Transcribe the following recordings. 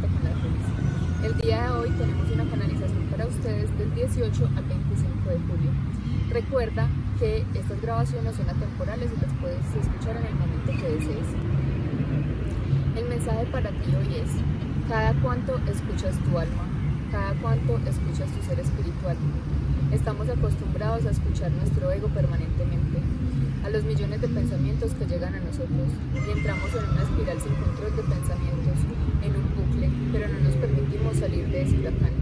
Con la. El día de hoy tenemos una canalización para ustedes del 18 al 25 de julio. Recuerda que estas grabaciones son atemporales y las puedes escuchar en el momento que desees. El mensaje para ti hoy es, cada cuanto escuchas tu alma, cada cuanto escuchas tu ser espiritual. Estamos acostumbrados a escuchar nuestro ego permanentemente, a los millones de pensamientos que llegan a nosotros y entramos en una espiral sin control de pensamientos, en un pero no nos permitimos salir de ese huracán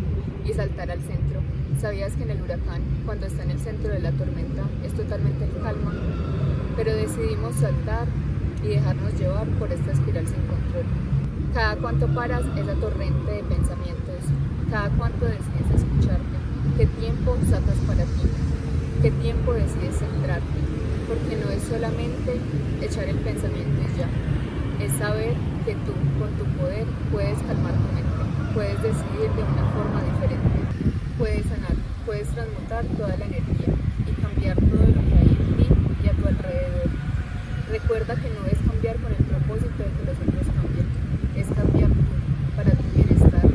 y saltar al centro. ¿Sabías que en el huracán, cuando está en el centro de la tormenta, es totalmente calma? Pero decidimos saltar y dejarnos llevar por esta espiral sin control. Cada cuanto paras esa torrente de pensamientos, cada cuanto decides escucharte, qué tiempo sacas para ti, qué tiempo decides centrarte, porque no es solamente echar el pensamiento y ya, es saber que tú con tu poder puedes calmar tu mente, puedes decidir de una forma diferente, puedes sanar, puedes transmutar toda la energía y cambiar todo lo que hay en ti y a tu alrededor. Recuerda que no es cambiar con el propósito de que los otros cambien, es cambiar tú para tu bienestar,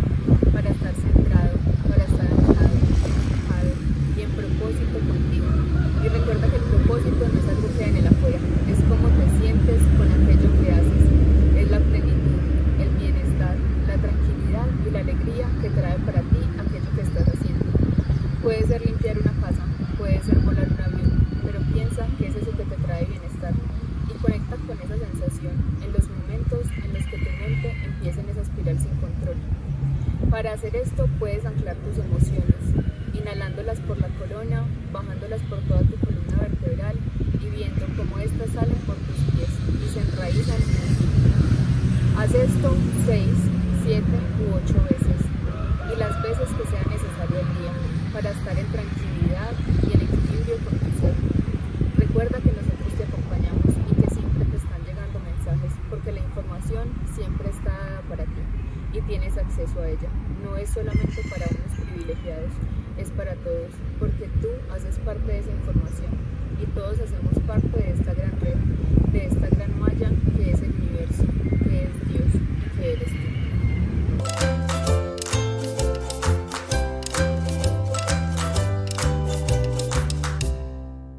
para estar centrado, para estar alejado, enfocado y en propósito contigo. Y recuerda que el propósito no es algo que hay en el afuera, es cómo te sientes con aquello que haces, es la plenitud, el bienestar, la tranquilidad y la alegría que trae para ti aquello que estás haciendo. Puede ser limpiar una casa, puede ser volar un avión, pero piensa que es eso que te trae bienestar y conecta con esa sensación en los momentos en los que tu mente empieza en esa espiral sin control. Para hacer esto puedes anclar tus emociones, inhalándolas por la corona, bajándolas por toda tu columna vertebral y viendo cómo éstas salen por tus pies y se enraizan. Haz esto 6, 7 u 8 veces y las veces que sea necesario al día para estar en tranquilidad y en equilibrio con tu ser. Recuerda que nosotros te acompañamos y que siempre te están llegando mensajes porque la información siempre está para ti y tienes acceso a ella. No es solamente para unos privilegiados, es para todos, porque tú haces parte de esa información y todos hacemos parte de esta gran